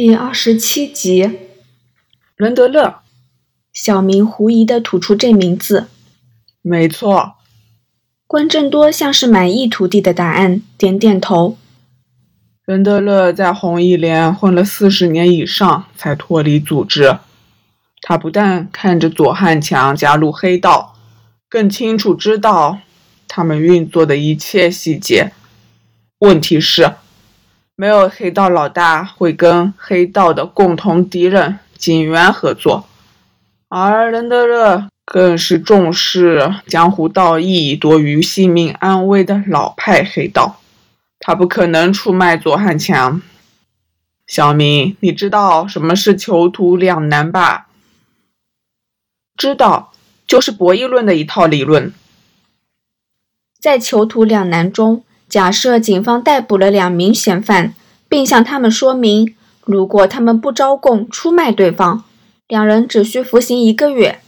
第二十七集，伦德勒。小明狐疑的吐出这名字。没错。关正多像是满意徒弟的答案，点点头。伦德勒在红一连混了四十年以上，才脱离组织。他不但看着左汉强加入黑道，更清楚知道他们运作的一切细节。问题是，没有黑道老大会跟黑道的共同敌人警员合作。而伦德勒更是重视江湖道义多于性命安危的老派黑道，他不可能出卖左汉强。小明，你知道什么是囚徒两难吧？知道，就是博弈论的一套理论。在囚徒两难中，假设警方逮捕了两名嫌犯，并向他们说明，如果他们不招供出卖对方。两人只需服刑一个月，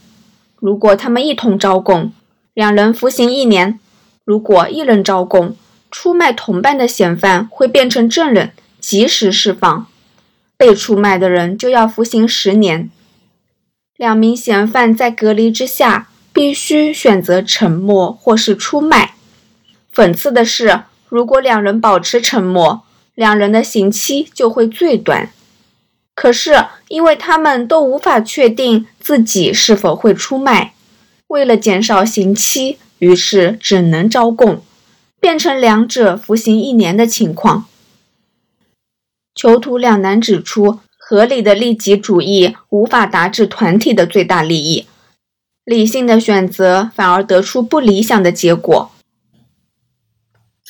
如果他们一同招供，两人服刑一年；如果一人招供，出卖同伴的嫌犯会变成证人，及时释放，被出卖的人就要服刑十年。两名嫌犯在隔离之下，必须选择沉默或是出卖。讽刺的是，如果两人保持沉默，两人的刑期就会最短。可是，因为他们都无法确定自己是否会出卖，为了减少刑期，于是只能招供，变成两者服刑一年的情况。囚徒两难指出，合理的利己主义无法达至团体的最大利益，理性的选择反而得出不理想的结果。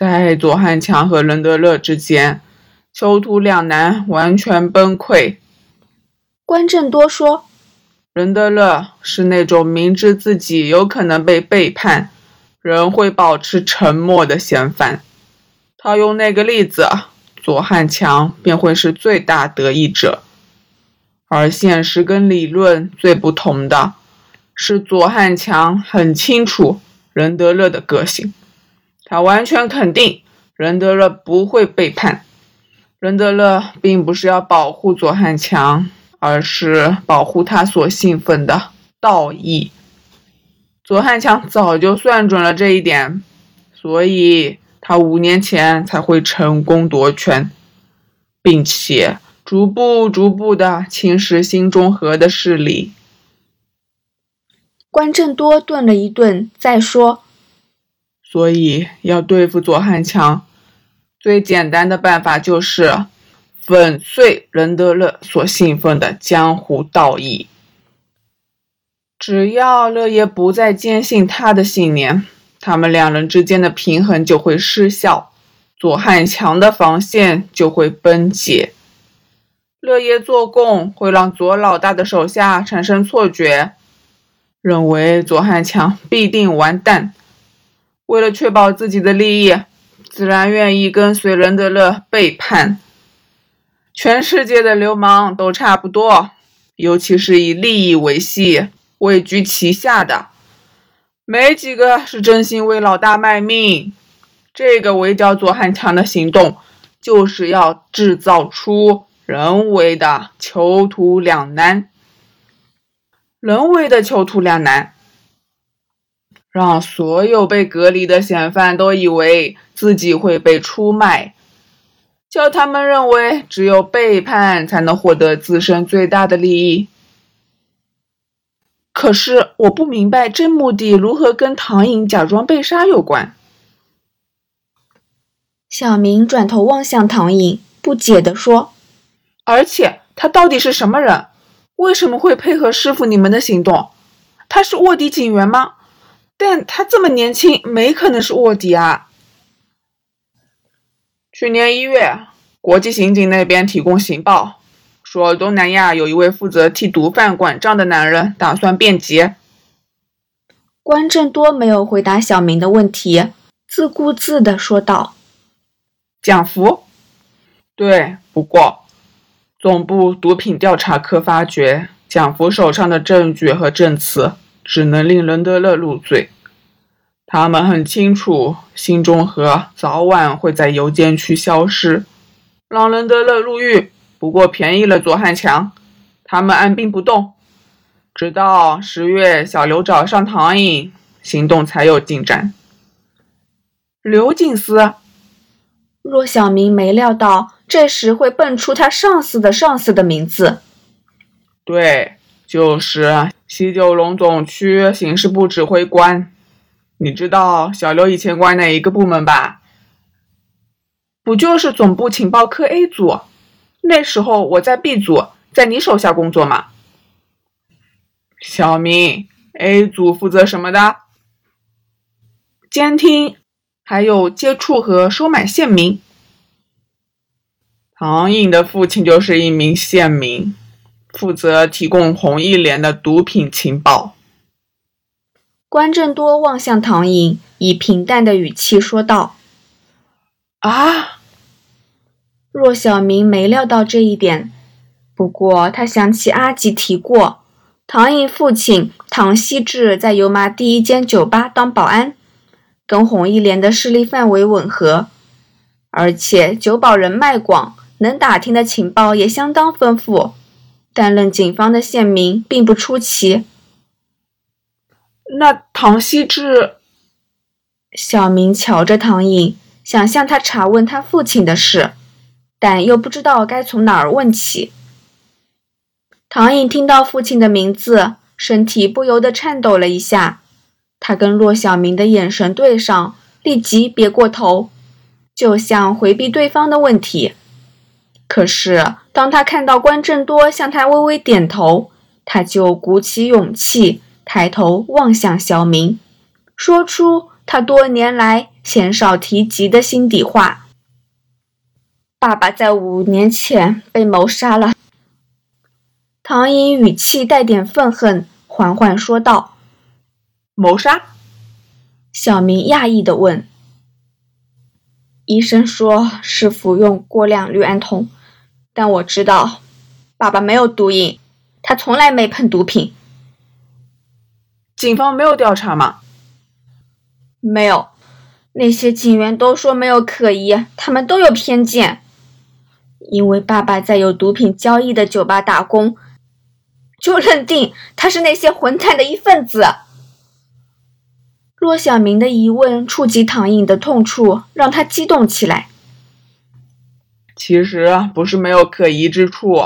在左汉强和伦德勒之间，囚徒两难完全崩溃。关正多说：“伦德勒是那种明知自己有可能被背叛，仍会保持沉默的嫌犯。他用那个例子，左汉强便会是最大得益者。而现实跟理论最不同的是，左汉强很清楚伦德勒的个性，他完全肯定伦德勒不会背叛。伦德勒并不是要保护左汉强。”而是保护他所信奉的道义。左汉强早就算准了这一点，所以他五年前才会成功夺权，并且逐步逐步的侵蚀新中和的势力。关正多顿了一顿，再说：“所以要对付左汉强，最简单的办法就是。”粉碎伦德勒所信奉的江湖道义。只要乐爷不再坚信他的信念，他们两人之间的平衡就会失效，左汉强的防线就会崩解。乐爷做供会让左老大的手下产生错觉，认为左汉强必定完蛋。为了确保自己的利益，自然愿意跟随伦德勒背叛。全世界的流氓都差不多，尤其是以利益为系、位居其下的，没几个是真心为老大卖命。这个围剿左汉强的行动，就是要制造出人为的囚徒两难。人为的囚徒两难，让所有被隔离的嫌犯都以为自己会被出卖。叫他们认为只有背叛才能获得自身最大的利益。可是我不明白真目的如何跟唐颖假装被杀有关。小明转头望向唐颖，不解地说：“而且他到底是什么人？为什么会配合师傅你们的行动？他是卧底警员吗？但他这么年轻，没可能是卧底啊。”去年一月，国际刑警那边提供情报，说东南亚有一位负责替毒贩管账的男人打算变节。关正多没有回答小明的问题，自顾自的说道：“蒋福，对，不过总部毒品调查科发觉，蒋福手上的证据和证词只能令伦德勒入罪。”他们很清楚，新中和早晚会在邮件区消失，让伦德勒入狱不过便宜了左汉强，他们按兵不动，直到十月小刘找上唐颖，行动才有进展。刘敬思，骆小明没料到这时会蹦出他上司的上司的名字。对，就是西九龙总区刑事部指挥官。你知道小刘以前管哪一个部门吧？不就是总部情报科 A 组？那时候我在 B 组，在你手下工作嘛。小明，A 组负责什么的？监听，还有接触和收买县民。唐颖的父亲就是一名县民，负责提供红一连的毒品情报。关正多望向唐颖，以平淡的语气说道：“啊。”若小明没料到这一点，不过他想起阿吉提过，唐颖父亲唐希志在油麻第一间酒吧当保安，跟红一连的势力范围吻合，而且酒保人脉广，能打听的情报也相当丰富，担任警方的县民并不出奇。那唐希志，小明瞧着唐颖，想向他查问他父亲的事。但又不知道该从哪儿问起。唐颖听到父亲的名字，身体不由得颤抖了一下。他跟骆小明的眼神对上，立即别过头，就像回避对方的问题。可是当他看到关正多向他微微点头，他就鼓起勇气，抬头望向小明，说出他多年来鲜少提及的心底话。爸爸在五年前被谋杀了。唐颖语气带点愤恨，缓缓说道：“谋杀？”小明讶异地问：“医生说是服用过量氯胺酮，但我知道，爸爸没有毒瘾，他从来没碰毒品。警方没有调查吗？没有，那些警员都说没有可疑，他们都有偏见。”因为爸爸在有毒品交易的酒吧打工，就认定他是那些混蛋的一份子。骆小明的疑问触及唐颖的痛处，让他激动起来。其实不是没有可疑之处，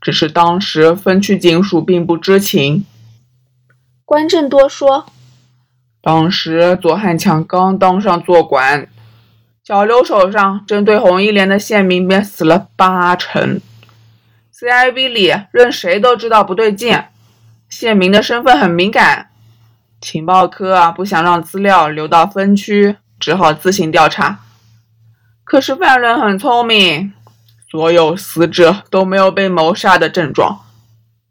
只是当时分区警署并不知情。关正多说，当时左汉强刚当上坐馆。小刘手上针对红一连的县民便死了八成，CIB 里任谁都知道不对劲，县民的身份很敏感，情报科啊不想让资料流到分区，只好自行调查。可是犯人很聪明，所有死者都没有被谋杀的症状，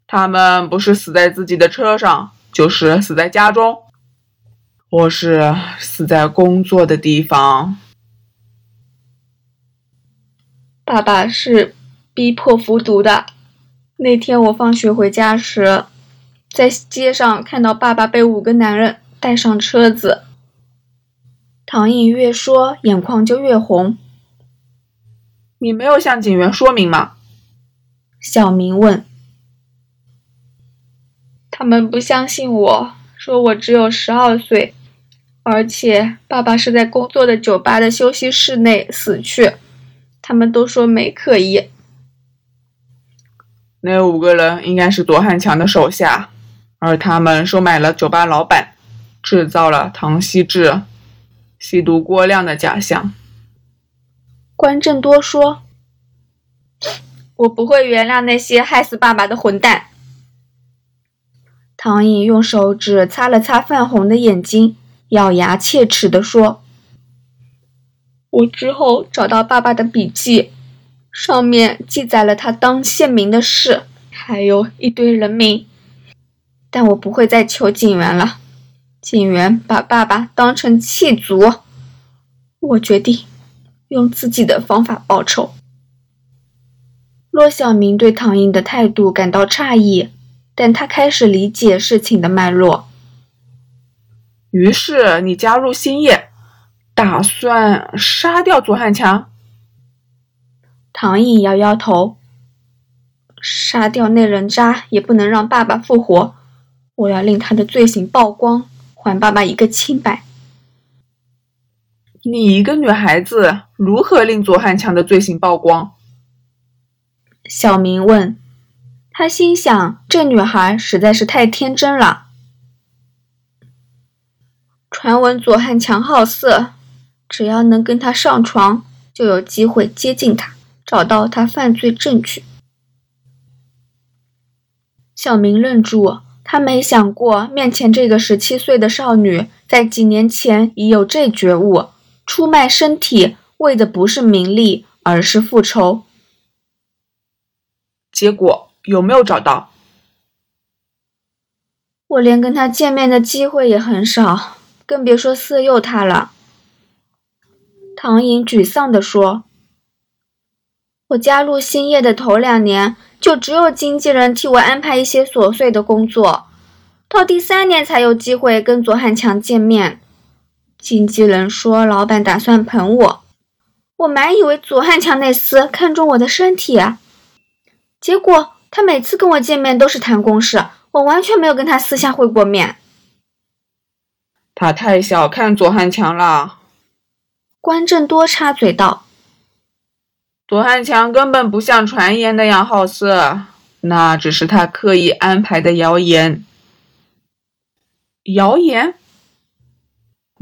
他们不是死在自己的车上，就是死在家中，或是死在工作的地方。爸爸是逼迫服毒的。那天我放学回家时，在街上看到爸爸被五个男人带上车子。唐颖越说，眼眶就越红。你没有向警员说明吗？小明问。他们不相信我，说我只有十二岁，而且爸爸是在工作的酒吧的休息室内死去。他们都说没可疑。那五个人应该是左汉强的手下，而他们收买了酒吧老板，制造了唐希志吸毒过量的假象。关正多说：“我不会原谅那些害死爸爸的混蛋。”唐颖用手指擦了擦泛红的眼睛，咬牙切齿地说。我之后找到爸爸的笔记，上面记载了他当县民的事，还有一堆人名。但我不会再求警员了，警员把爸爸当成弃卒。我决定用自己的方法报仇。骆小明对唐寅的态度感到诧异，但他开始理解事情的脉络。于是你加入兴业。打算杀掉左汉强？唐颖摇摇头，杀掉那人渣，也不能让爸爸复活。我要令他的罪行曝光，还爸爸一个清白。你一个女孩子，如何令左汉强的罪行曝光？小明问。他心想，这女孩实在是太天真了。传闻左汉强好色，只要能跟他上床，就有机会接近他，找到他犯罪证据。小明愣住，他没想过面前这个十七岁的少女，在几年前已有这觉悟，出卖身体为的不是名利，而是复仇。结果。有没有找到？我连跟他见面的机会也很少，更别说色诱他了。唐颖沮丧地说：“我加入兴业的头两年，就只有经纪人替我安排一些琐碎的工作，到第三年才有机会跟左汉强见面。经纪人说老板打算捧我，我满以为左汉强那厮看中我的身体，结果……”他每次跟我见面都是谈公事，我完全没有跟他私下会过面。他太小看左汉强了。关正多插嘴道：“左汉强根本不像传言那样好色，那只是他刻意安排的谣言。谣言？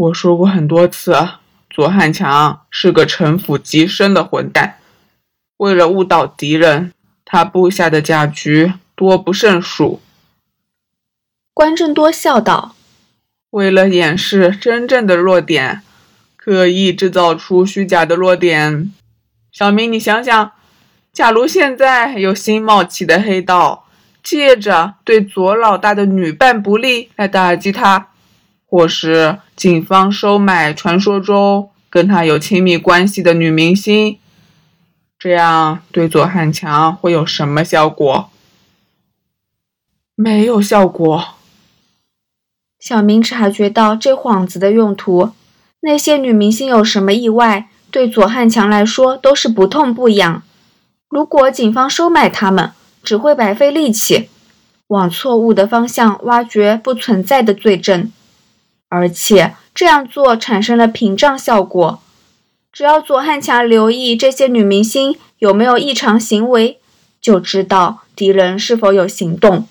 我说过很多次，左汉强是个城府极深的混蛋，为了误导敌人。”他布下的假局多不胜数。关正多笑道：“为了掩饰真正的弱点，刻意制造出虚假的弱点。小明，你想想，假如现在有新冒起的黑道，借着对左老大的女伴不利来打击他，或是警方收买传说中跟他有亲密关系的女明星。”这样对左汉强会有什么效果？没有效果。小明察觉到这幌子的用途。那些女明星有什么意外，对左汉强来说都是不痛不痒。如果警方收买他们，只会白费力气，往错误的方向挖掘不存在的罪证，而且这样做产生了屏障效果。只要左汉强留意这些女明星有没有异常行为，就知道敌人是否有行动。